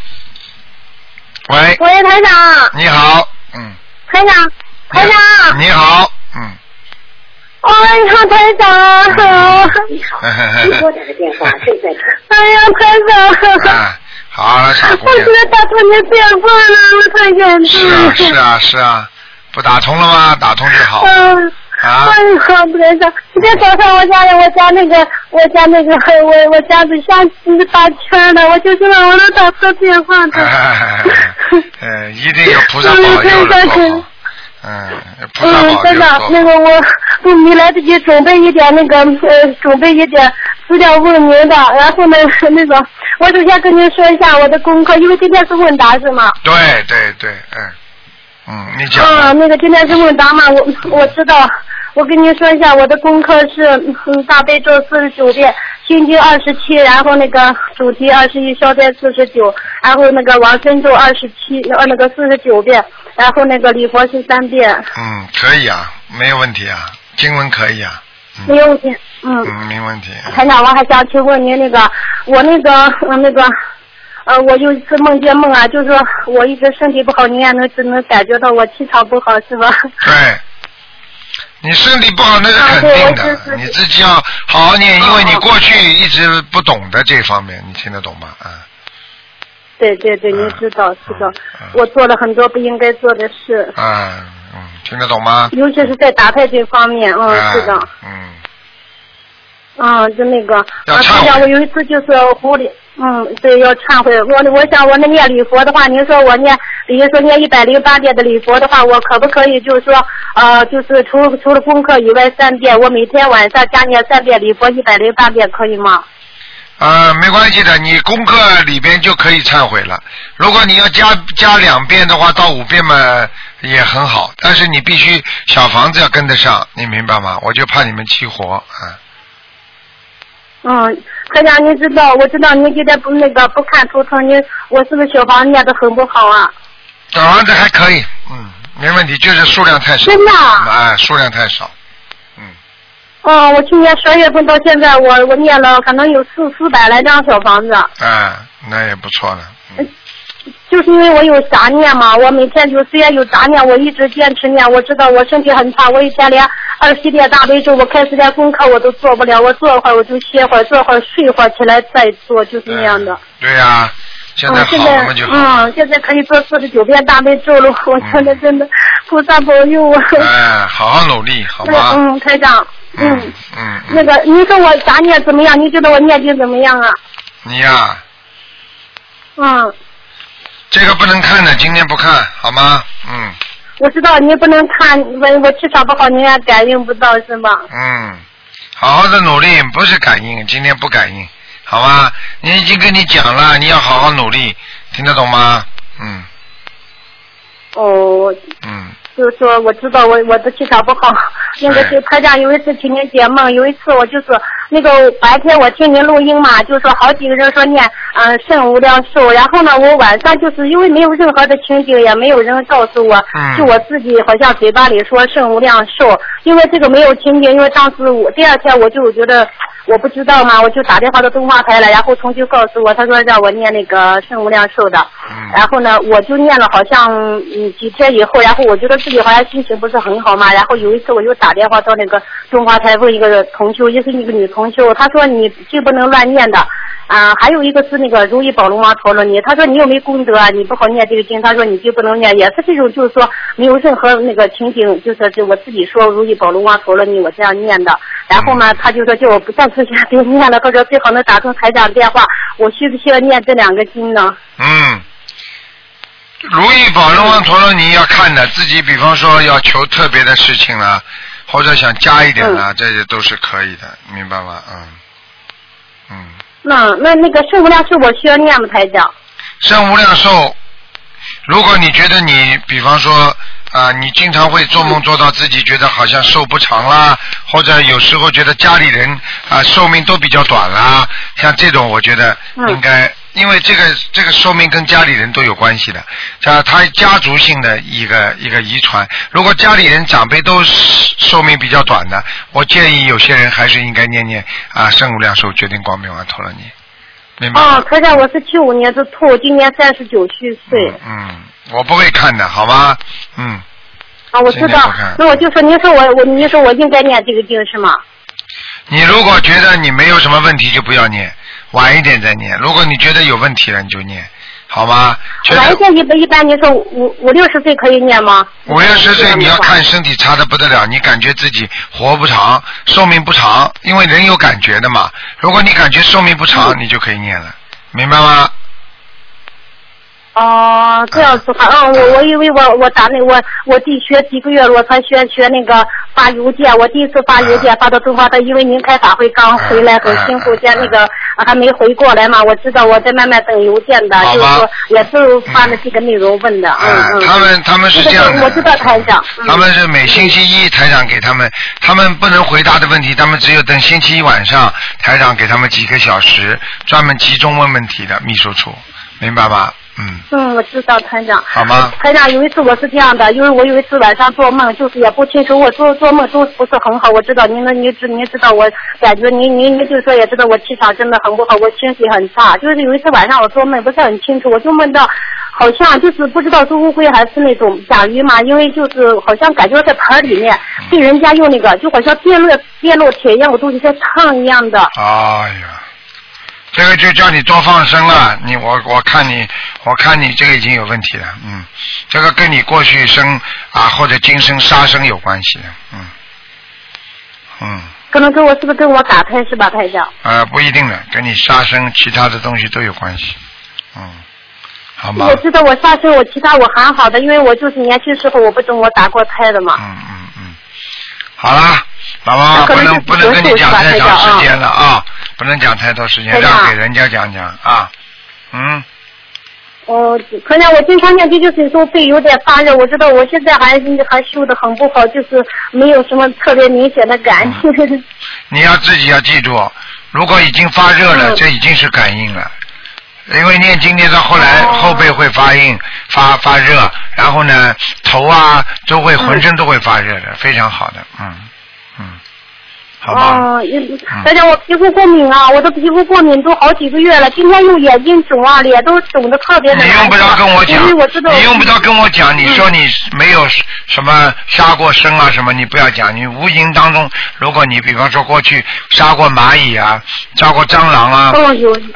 喂，喂，台长，你好，嗯。台长，台长，你好，嗯。哎呀，台长，拨打的电话正在。哎呀，台长，啊，好了，傻姑娘我打通你电话了，我太感动是了。啊，是啊，是啊，不打通了吗？打通就好。嗯。啊哎呀，台长，今天早上我家里，我家那个，我家那个，我我家里像打圈了，我就是让我能打错电话的。嗯，一定有菩萨保佑了，多好。嗯，嗯，保佑台长，那。个我都没来得及准备一点那个呃，准备一点资料问您的，然后呢，那个我首先跟您说一下我的功课，因为今天是问答是吗？对对对，嗯，嗯，你讲。啊，那个今天是问答嘛，我我知道，我跟您说一下，我的功课是嗯大悲咒四十九遍，心经二十七，然后那个主题二十一，消灾四十九，然后那个往生咒二十七，呃那个四十九遍，然后那个礼佛是三遍，嗯，可以啊，没有问题啊，经文可以啊，没有问题，嗯。嗯，没问题。台长，我还想请问您那个，我那个，嗯，那个，呃，我有一次梦见梦啊，就是说我一直身体不好，您也能只能感觉到我气场不好，是吧？对，你身体不好那是肯定的，就是你自己要好好念，因为你哦过去一直不懂得这方面，你听得懂吗？啊、对对对，您嗯知道知道嗯，我做了很多不应该做的事，啊，嗯，听得懂吗？尤其是在打牌这方面，嗯，啊是的，嗯，嗯，就那个，啊，要忏悔台长，我有一次就是狐狸。嗯，对，要忏悔。我我想我那念礼佛的话，您说我念，比如说念一百零八遍的礼佛的话，我可不可以就是说，呃，就是除除了功课以外三遍，我每天晚上加念三遍礼佛一百零八遍，可以吗？呃，没关系的，你功课里边就可以忏悔了。如果你要加加两遍的话，到五遍嘛也很好，但是你必须小房子要跟得上，你明白吗？我就怕你们起火啊。嗯，台长，您知道，我知道您今天不那个不看图腾，您我是不是小房念的很不好啊？小房子还可以，嗯，没问题，就是数量太少。真的啊哎，数量太少。嗯，嗯，我去年十二月份到现在，我我念了可能有四四百来张小房子。哎，那也不错了。嗯就是因为我有杂念嘛，我每天就虽然有杂念，我一直坚持念。我知道我身体很差，我以前连二十遍大悲咒，我开始连功课我都做不了。我坐会儿我就歇会儿，坐会儿睡会儿起来再做，就是那样的。对呀、现在好了就好。嗯，现在可以做四十九遍大悲咒了。我现在真的菩萨保佑我。哎，好好努力，好那吗？嗯，台长，嗯嗯，那个你说我杂念怎么样？你觉得我念经怎么样啊？你呀、嗯。这个不能看的，今天不看，好吗？嗯我知道你不能看，我我气场不好，你也感应不到是吗？嗯，好好的努力，不是感应，今天不感应，好吗？你已经跟你讲了，你要好好努力，听得懂吗？嗯哦，嗯就是说我知道我我的气场不好，那个是台长有一次请您解梦，有一次我就是那个白天我听您录音嘛，就说好几个人说念嗯、呃圣无量寿，然后呢我晚上就是因为没有任何的情景，也没有人告诉我，嗯就我自己好像嘴巴里说圣无量寿，因为这个没有情景，因为当时我第二天我就觉得我不知道嘛，我就打电话到东华台了，然后同学告诉我，他说让我念那个圣无量寿的，嗯然后呢，我就念了好像嗯几天以后，然后我觉得自己好像心情不是很好嘛，然后有一次我又打电话到那个东华台问一个同修，也是一个女同修，她说你就不能乱念的。啊，还有一个是那个如意宝龙王陀罗尼，他说你又没功德啊，你不好念这个经，他说你就不能念，也是这种就是说没有任何那个情景，就是就我自己说如意宝龙王陀罗尼我这样念的，然后呢，他就说叫我不再出去 别念了，他说最好能打通台长电话，我需不需要念这两个经呢？嗯，如意宝龙王陀罗尼要看的，自己比方说要求特别的事情啦，或者想加一点啦，这些都是可以的，明白吗？嗯，嗯，那那那个圣无量寿我需要念吗，台长？圣无量寿，如果你觉得你，比方说啊、你经常会做梦做到自己觉得好像寿不长啦，或者有时候觉得家里人啊、寿命都比较短啦，像这种我觉得嗯应该，因为这个这个寿命跟家里人都有关系的，他他家族性的一个一个遗传。如果家里人长辈都寿命比较短的，我建议有些人还是应该念念啊圣无量寿决定光明王陀罗尼，明白吗？哦，台长，我是七五年的兔，今年三十九虚岁。嗯，我不会看的，好吗？嗯，啊，我知道。那我就说，您说我我您说我应该念这个经是吗？你如果觉得你没有什么问题，就不要念，晚一点再念。如果你觉得有问题了，你就念，好吗？觉得晚一天一般一般，您说五五六十岁可以念吗？五六十岁你要看身体差的不得了，你感觉自己活不长，寿命不长，因为人有感觉的嘛。如果你感觉寿命不长，你就可以念了，明白吗？哦，这样子哈，嗯，我我以为我我打那我我弟学几个月了，我才学学那个发邮件，我第一次发邮件发到东方的，因为您开法会刚回来，很辛苦，见那个啊还没回过来嘛，我知道我在慢慢等邮件的，就是说也是发的这个内容问的，嗯啊，嗯。他们他们是这样的，我知道台长，嗯他们是每星期一台长给他们，他们不能回答的问题，他们只有等星期一晚上台长给他们几个小时，专门集中问问题的秘书处，明白吗？嗯，嗯，我知道团长。好吗？团长，有一次我是这样的，因为我有一次晚上做梦，就是也不清楚，我做做梦都不是很好。我知道您的，您知您知道我感觉您您您就说也知道我气场真的很不好，我情绪很差。就是有一次晚上我做梦不是很清楚，我就梦到好像就是不知道是乌龟还是那种甲鱼嘛，因为就是好像感觉在盆里面被人家用那个就好像电热电烙铁一样的东西在烫一样的。哎呀，这个就叫你多放生了。你我我看你，我看你这个已经有问题了。嗯，这个跟你过去生啊或者今生杀生有关系的。嗯，嗯。可能跟我是不是跟我打胎是吧，台长？呃，不一定的，跟你杀生其他的东西都有关系。嗯，好吗我？知道我杀生，我其他我还好的，因为我就是年轻时候我不懂我打过胎的嘛。嗯嗯嗯，好啦，老妈妈不能不能跟你讲太长时间了台啊，不能讲太多时间，让给人家讲讲啊。嗯，哦，可能我经常念经，就是说背有点发热，我知道我现在还还修的很不好，就是没有什么特别明显的感应。你要自己要记住，如果已经发热了，嗯这已经是感应了。因为念经念到后来，哦后背会发硬、发发热，然后呢，头啊都会浑身都会发热的，非常好的，嗯嗯，好吧。哦，大家我皮肤过敏啊，我的皮肤过敏都好几个月了，今天又眼睛肿啊，脸都肿的特别的你用不着跟我讲我知道，你用不着跟我讲。你说嗯你没有什么杀过生啊什么，你不要讲。你无形当中，如果你比方说过去杀过蚂蚁啊，杀过蟑螂啊，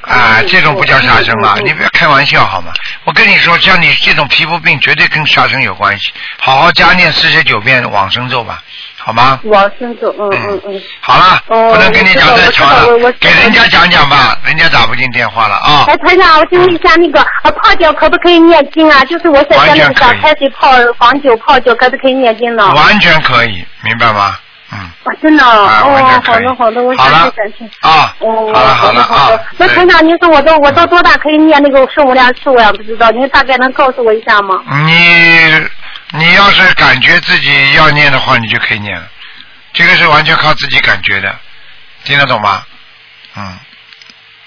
啊，嗯这种不叫杀生嘛，嗯嗯你不要开玩笑好吗？我跟你说，像你这种皮肤病，绝对跟杀生有关系。好好加念四十九遍往生咒吧，好吗？往生咒，嗯嗯嗯。好了，哦不能跟你讲太长了给人家讲讲吧，人家打不进电话了啊。哎，团长，我请问一下，那个啊泡脚可不可以念经啊？就是我想在那个小开水泡黄酒泡脚，可不可以念经呢？完全可以，明白吗？嗯。啊，真的啊哦，好的好的，我好了感谢感谢。啊，哦，好了好了啊好的。那团长，您说我到我到多大可以念那个圣无量寿呀？不知道，您大概能告诉我一下吗？你你要是感觉自己要念的话，你就可以念了。这个是完全靠自己感觉的，听得懂吗？嗯，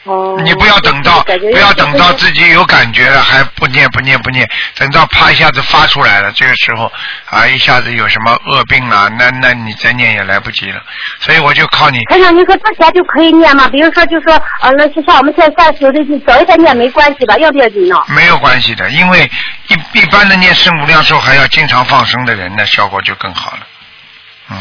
哦。你不要等到不要等到自己有感觉了还不念不念不念，等到啪一下子发出来了，这个时候啊一下子有什么恶病了，那那你再念也来不及了。所以我就靠你台长，你说之前就可以念吗？比如说，就说，呃，那就像我们现在三十的，早一点念没关系吧？要不要紧呢？没有关系的，因为一一般的念圣无量寿还要经常放生的人那，效果就更好了。嗯，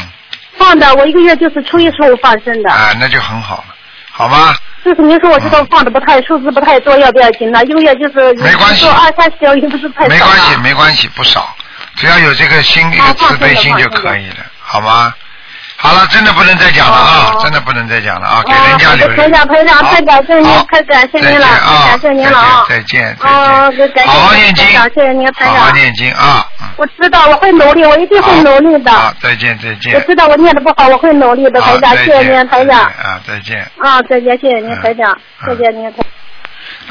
放的，我一个月就是初一十五放生的。啊，那就很好了，好吗？就是您说我这个放的不太数字不太多，要不要紧呢？一个月就是没关系说二三十也不是太少。没关系，。没关系，不少，只要有这个心，一个啊慈悲心就可以了，好吗？好了，真的不能再讲了啊，哦真的不能再讲了啊，给哦，人家留台长，台长，好太感谢您，太感谢您了，感谢您了啊！再见，再哦，见，感谢好好念经谢谢您，台长。好好念经啊，嗯，我知道我会努力，我一定会努力的。好，再见，再见我，知道我念的不好，我会努力的，好，台长，再谢谢见您，台长。啊，再见。啊，再见，谢谢您，嗯台长，嗯再见您，台。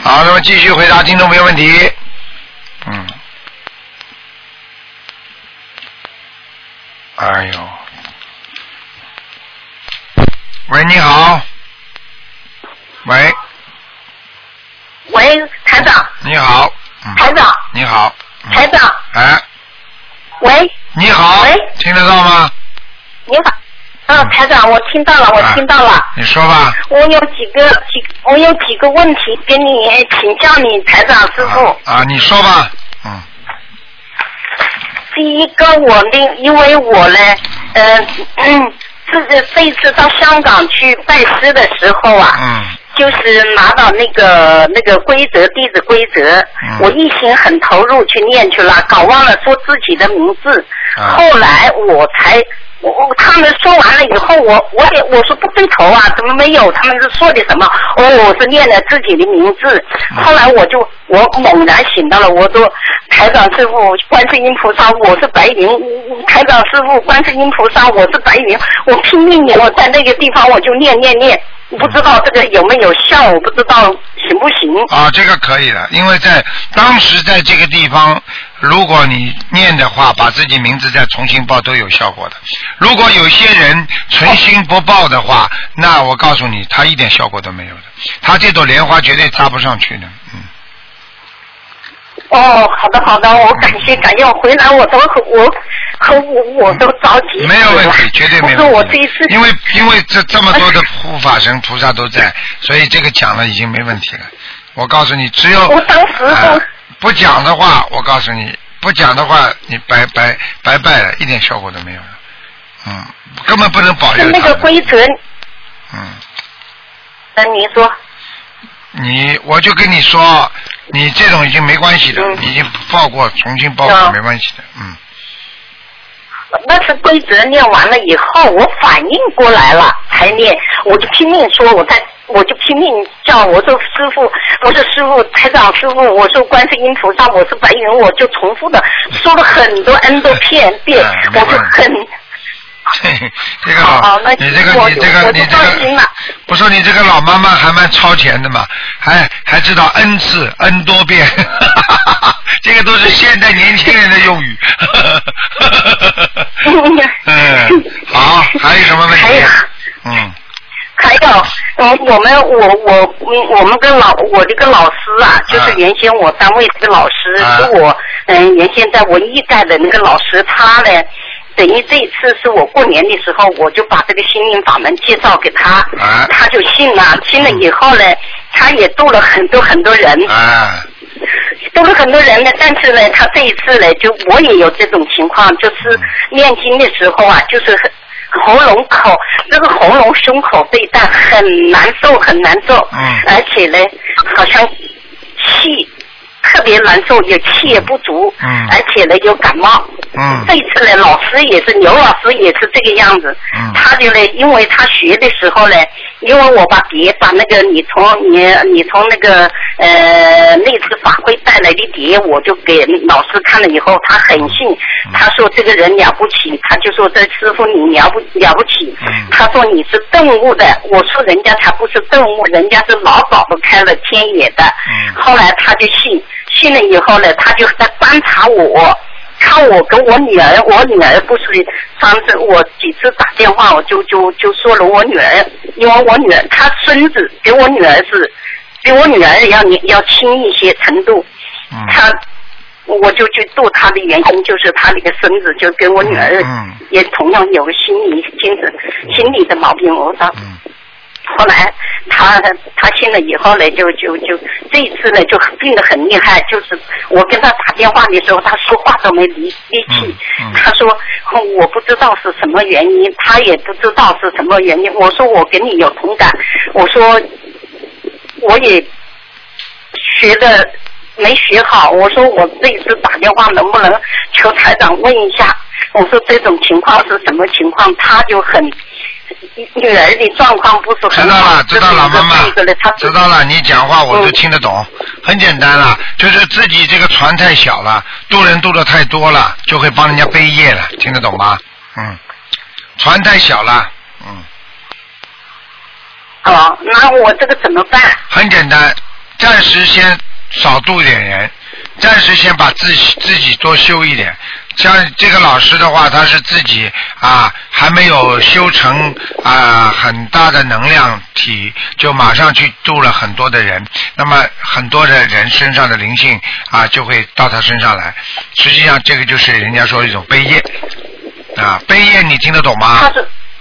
好，那么继续回答听众朋友问题。嗯。哎呦。喂，你好。喂，喂，台长，你好。嗯。台长，你好。嗯台长，哎，喂，你好。喂听得到吗？你好，啊，台长，我听到了，我听到了。你说吧。我有几个几，我有几个问题跟你请教你，台长师傅。啊啊，你说吧。嗯。第一个，我呢，因为我呢，呃，嗯，这这一次到香港去拜师的时候啊，嗯。就是拿到那个那个规则弟子规则，嗯。我一心很投入去念去了，搞忘了说自己的名字。啊。后来我才，我我他们说完了以后，我我也我说不对头啊，怎么没有？他们是说的什么？哦，我是念了自己的名字。后来我就我猛然醒到了，我说台长师傅，观世音菩萨，我是白云。台长师傅，观世音菩萨，我是白云。我拼命念，我在那个地方我就念念念。不知道这个有没有效，我不知道行不行。啊，这个可以的，因为在当时在这个地方，如果你念的话，把自己名字再重新报都有效果的。如果有些人存心不报的话，那我告诉你，他一点效果都没有的。他这朵莲花绝对扎不上去的，嗯。哦，好的好的，我感谢感谢，我回来我都和我和我我都着急了。没有问题，绝对没我说我问题这一次。因为因为这这么多的 护法神菩萨都在，所以这个讲了已经没问题了。我告诉你，只有我当时都呃不讲的话，我告诉你，不讲的话，你白白白拜了，一点效果都没有了。嗯，根本不能保佑是那个规则，嗯，那，您说你我就跟你说，你这种已经没关系的，嗯你已经报过，重新报过啊没关系的，嗯。那是规则念完了以后，我反应过来了才念，我就拼命说，我在。我就拼命叫，我说师傅，我说师傅，台长师傅，我说观世音菩萨，我是白云，我就重复的说了很多 N 多遍遍，嗯我就很 这个好好，那你这个我你这个你这个放心了，不说你这个老妈妈还蛮超前的嘛，还还知道 n 次 n 多遍，这个都是现代年轻人的用语。嗯，好，还有什么问题还有？嗯还有，嗯，我们我我嗯，我们跟老我这个老师啊，就是原先我单位这个老师，啊是我嗯原先在文艺带的那个老师，他呢，等于这一次是我过年的时候，我就把这个心灵法门介绍给他，啊他就信了，信了以后呢，他也度了很多很多人，啊 度了很多人呢，但是呢，他这一次呢，就我也有这种情况，就是念经的时候啊，就是很喉咙口那个喉咙胸口被带很难受，很难受，嗯而且呢，好像气特别难受，也气也不足，嗯而且呢有感冒。嗯。这次呢，老师也是刘老师也是这个样子。嗯。他就呢，因为他学的时候呢，因为我把碟把那个你从你你从那个呃那次法会带来的碟，我就给老师看了以后，他很信，嗯。他说这个人了不起，他就说这师傅你了不了不起，嗯。他说你是顿悟的，我说人家才不是顿悟，人家是老早都开了天眼的。嗯。后来他就信，信了以后呢，他就在观察我。看我跟我女儿，我女儿不是上次我几次打电话，我就就就说了我女儿，因为我女儿她孙子给我女儿是比我女儿要要轻一些程度。嗯他，我就去度他的原因就是他那个孙子就跟我女儿嗯也同样有个心理精神心理的毛病，我说。嗯后来他他信了以后呢，就就就这一次呢就病得很厉害，就是我跟他打电话的时候，他说话都没力力气。嗯嗯他说嗯我不知道是什么原因，他也不知道是什么原因。我说我跟你有同感，我说我也学的没学好，我说我这一次打电话能不能求台长问一下？我说这种情况是什么情况？他就很女儿的状况不是知很好，道了，知道了，妈妈知道了。你讲话我都嗯听得懂，很简单了，就是自己这个船太小了，渡人渡的太多了，就会帮人家背业了，听得懂吗？嗯，船太小了，嗯，哦，那我这个怎么办？很简单，暂时先少渡一点人，暂时先把自己自己多修一点。像这个老师的话，他是自己啊还没有修成啊很大的能量体，就马上去度了很多的人，那么很多的人身上的灵性啊就会到他身上来。实际上，这个就是人家说一种悲业啊，悲业你听得懂吗？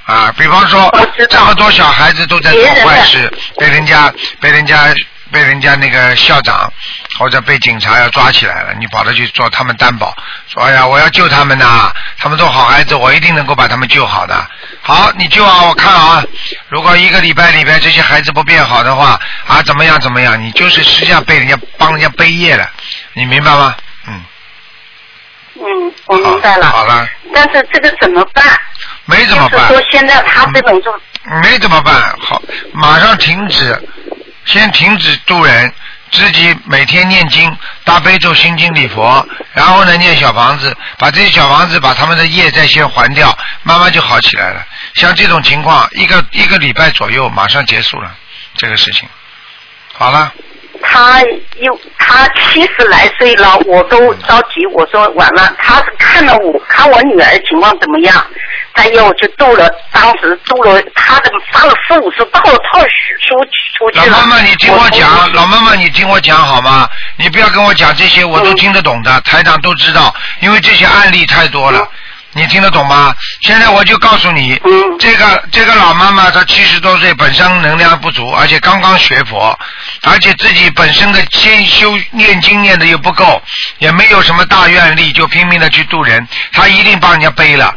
啊，比方说这么多小孩子都在做坏事，被人家被人家被人家那个校长或者被警察要抓起来了，你跑着去做他们担保，说哎呀我要救他们呐，他们都好孩子，我一定能够把他们救好的。好，你救啊，我看啊，如果一个礼拜里边这些孩子不变好的话啊，怎么样怎么样，你就是实际上被人家帮人家背业了，你明白吗？嗯，嗯，我明白了。好了，但是这个怎么办？没怎么办。就是说现在他这种就没怎么办？好，马上停止，先停止渡人，自己每天念经，大悲咒、心经、礼佛，然后呢念小房子，把这些小房子把他们的业再先还掉，慢慢就好起来了。像这种情况，一个一个礼拜左右，马上结束了这个事情。好了，他又他七十来岁了，我都着急。我说完了，他是看了我看我女儿情况怎么样，他又就做了，当时做了他的发了四五十套套书出去了。老妈妈，你听我讲，我老妈妈，你听我讲好吗？你不要跟我讲这些，我都嗯听得懂的，台长都知道，因为这些案例太多了。你听得懂吗？现在我就告诉你，嗯这个这个老妈妈她七十多岁，本身能量不足，而且刚刚学佛，而且自己本身的先修念经念的又不够，也没有什么大愿力，就拼命的去度人，她一定帮人家背了。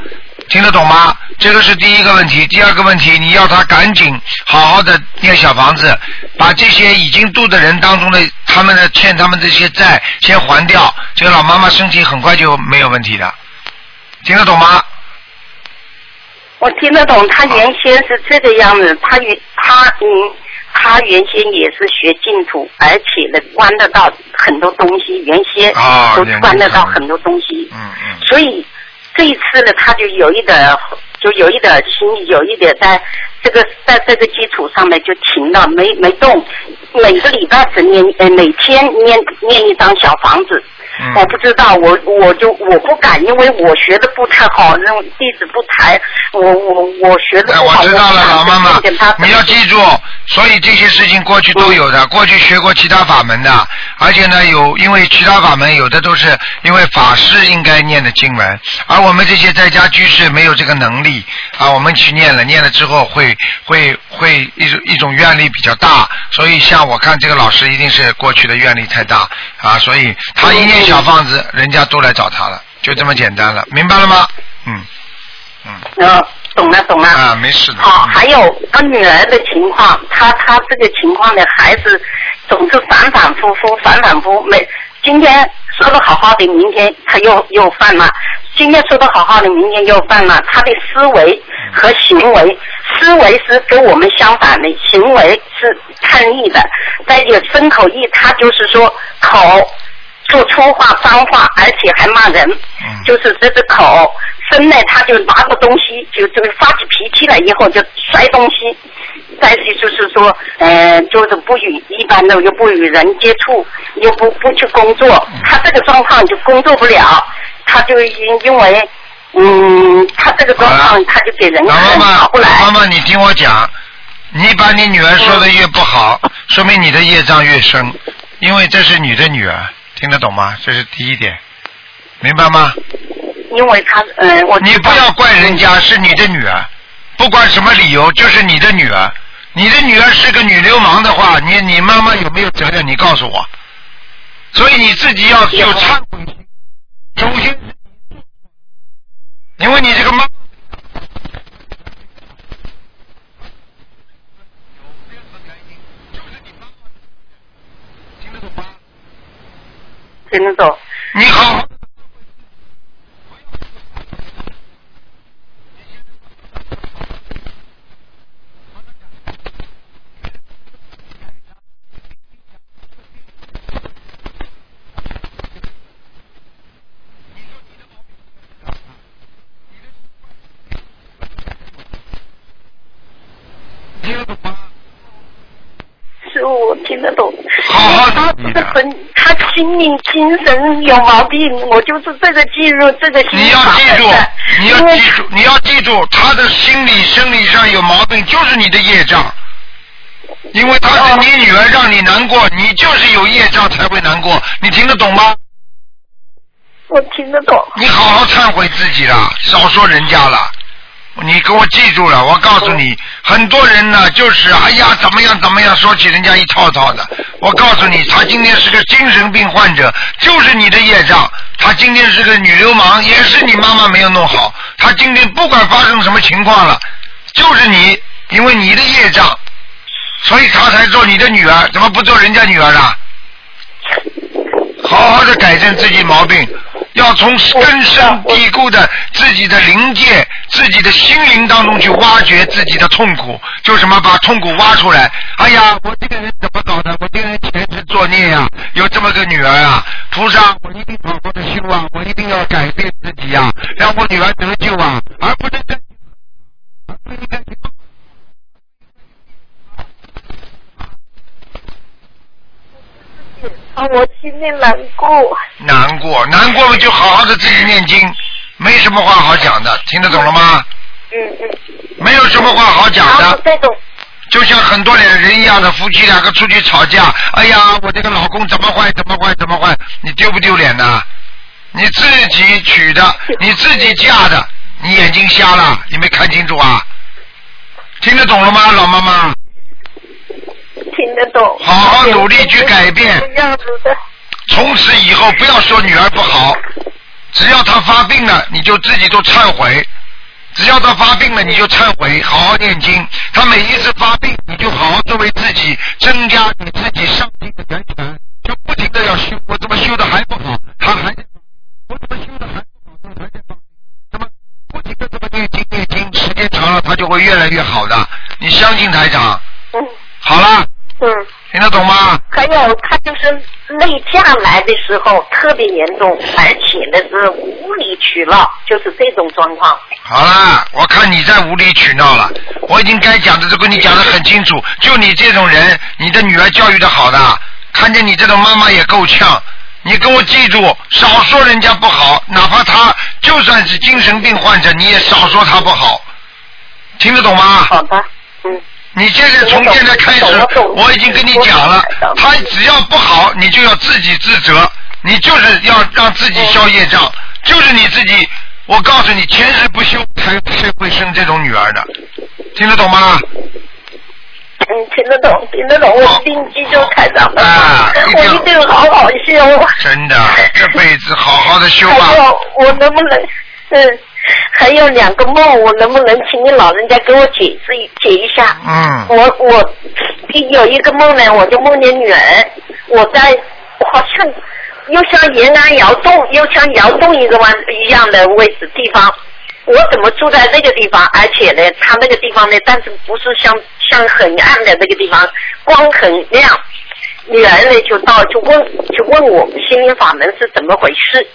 听得懂吗？这个是第一个问题。第二个问题，你要他赶紧好好的念小房子，把这些已经度的人当中的他们的欠他们这些债先还掉。这个老妈妈身体很快就没有问题的，听得懂吗？我听得懂，他原先是这个样子，他原他嗯，他原先也是学净土，而且呢观得到很多东西，原先都观得到嗯很多东西，嗯嗯。所以这一次呢，他就有一点儿，就有一点儿心，有一点在这个在这个基础上面就停了，没没动。每个礼拜只念，呃，每天念念一张小房子。嗯我不知道，我我就我不敢，因为我学的不太好，那种弟子不才，我我我学的哎，不好。我知道了，老妈妈，你要记住，所以这些事情过去都有的，过去学过其他法门的，而且呢，有因为其他法门有的都是因为法师应该念的经文，而我们这些在家居士没有这个能力啊，我们去念了，念了之后会会会一种一种愿力比较大，所以像我看这个老师一定是过去的愿力太大啊，所以他一念小房子，人家都来找他了，就这么简单了，明白了吗？嗯嗯呃，懂了懂了。啊，没事的。好，嗯还有他女儿的情况，她她这个情况呢，孩子总是反反复复，反反复复。每今天说的好好的，明天他又又犯了；今天说的好好的，明天又犯了。他的思维和行为，思维是跟我们相反的，行为是叛逆的。再有身口意，他就是说口说粗话、脏话，而且还骂人。嗯就是这个口，生呢，他就拿个东西，就就发起脾气来以后就摔东西。再是就是说，呃，就是不与一般的又不与人接触，又不不去工作，他这个状况就工作不了，他就因因为，嗯，他这个状况他就给人老妈看妈不，来老。妈妈，你听我讲，你把你女儿说的越不好，说明你的业障越深，因为这是你的女儿，听得懂吗？这是第一点，明白吗？因为他呃，我你不要怪人家，是你的女儿，不管什么理由，就是你的女儿。你的女儿是个女流氓的话，你你妈妈有没有责任？你告诉我。所以你自己要有忏悔心，首先，因为你这个妈。听得懂。你好。听得懂吗？师傅，我听得懂。好好他努力的。这本他心灵精神有毛病，我就是这个记住这个心你要记住，你要记住，你要记住，他的心理生理上有毛病，就是你的业障。因为他是你女儿，让你难过，你就是有业障才会难过。你听得懂吗？我听得懂。你好好忏悔自己了，少说人家了。你给我记住了，我告诉你，很多人呢就是哎呀怎么样怎么样，说起人家一套套的。我告诉你，他今天是个精神病患者，就是你的业障。他今天是个女流氓，也是你妈妈没有弄好。他今天不管发生什么情况了，就是你，因为你的业障，所以他才做你的女儿，怎么不做人家女儿啊？好好的改正自己毛病，要从根深蒂固的自己的灵界、自己的心灵当中去挖掘自己的痛苦，就什么把痛苦挖出来。哎呀，我这个人怎么搞的？我这个人前世作孽呀、有这么个女儿啊！菩萨，我一定好好的修啊，我一定要改变自己呀、让我女儿得救啊，而不是这，而不应该啊，我心里难过。难过，难过了就好好的自己念经，没什么话好讲的，听得懂了吗？嗯嗯。没有什么话好讲的，这种就像很多人人一样的夫妻两个出去吵架，哎呀，我这个老公怎么坏怎么坏怎么坏，你丢不丢脸呢？你自己娶的，你自己嫁的，你眼睛瞎了，你没看清楚啊？听得懂了吗，老妈妈？听得懂。好好努力去改变样子的。从此以后不要说女儿不好，只要她发病了，你就自己都忏悔。只要她发病了，你就忏悔，好好念经。她每一次发病，你就好好作为自己增加你自己上进的源泉，就不停的要修。我怎么修的还不好？她还在。我怎么修的还不好？她还在发病。那么不停的这么念经念经，时间长了，她就会越来越好的。你相信台长？嗯好了，嗯。听得懂吗？还有，他就是内降来的时候特别严重，而且呢是无理取闹，就是这种状况。好啦，我看你在无理取闹了。我已经该讲的都跟你讲的很清楚。就你这种人，你的女儿教育的好的，看见你这种妈妈也够呛。你跟我记住，少说人家不好，哪怕他就算是精神病患者，你也少说他不好。听得懂吗？好的，嗯。你现在从现在开始我已经跟你讲了，他只要不好，你就要自己自责，你就是要让自己消业障，就是你自己。我告诉你，前世不修，才才会生这种女儿的，听得懂吗？嗯，听得懂，听得懂，我一定记住台长的啊，一我一定好好修。真的，这辈子好好的修还吧。有，我能不能，嗯，还有两个梦，我能不能请你老人家给我解释一解一下？嗯我我有一个梦呢，我就梦见女儿，我在好像又像延安窑洞，又像窑洞一个湾一样的位置地方。我怎么住在那个地方？而且呢，它那个地方呢，但是不是像像很暗的那个地方，光很亮。女儿呢就到就问就问我心灵法门是怎么回事。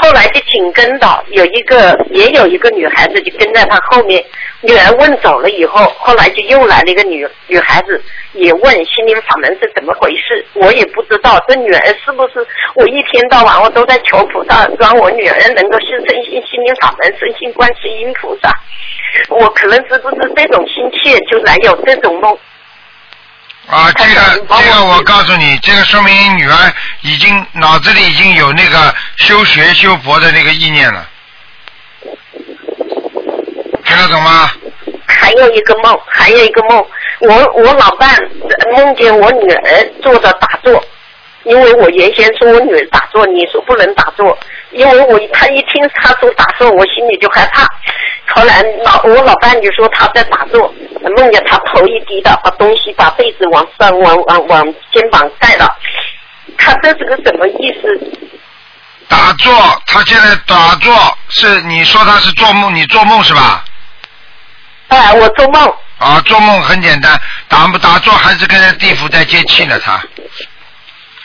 后来就紧跟着有一个，也有一个女孩子就跟在他后面。女儿问走了以后，后来就又来了一个女女孩子，也问心灵法门是怎么回事，我也不知道。这女儿是不是我一天到晚我都在求菩萨，让我女儿能够信深信心灵法门，身心观世音菩萨。我可能是不是这种心切，就来有这种梦。啊，这个这个，我告诉你，这个说明女儿已经脑子里已经有那个修学修佛的那个意念了，听得懂吗？还有一个梦，还有一个梦，我我老伴梦见我女儿坐着打坐，因为我原先说我女儿打坐，你说不能打坐，因为我他一听他说打坐，我心里就害怕。后来老我老伴就说他在打坐，梦见他头一低的，把东西把被子往上往往往肩膀盖了，他这是个什么意思？打坐，他现在打坐是你说他是做梦，你做梦是吧？哎，我做梦。啊，做梦很简单，打不打坐还是跟着地府在接气呢，他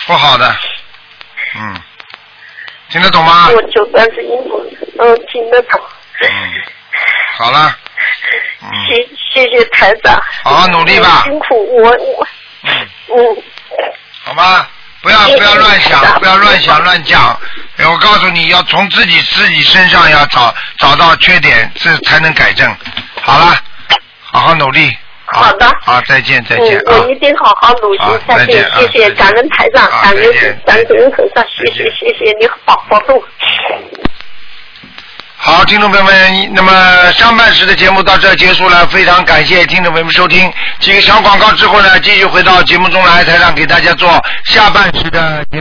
不好的，嗯，听得懂吗？我就算是音符，嗯，听得懂。嗯，好了。嗯。谢谢谢台长。好好努力吧。辛苦我我。嗯。嗯。好吧？不要不要乱想，不要乱想乱讲。哎我告诉你要从自己自己身上要找找到缺点，这才能改正。好了，好好努力。好的。好，再见再见嗯，我一定好好努力下去再见啊。谢谢感恩台长，感恩感恩菩萨，谢谢谢谢你保保重。好，听众朋友们，那么上半时的节目到这儿结束了，非常感谢听众朋友们收听。几个小广告之后呢，继续回到节目中来，台上给大家做下半时的节目。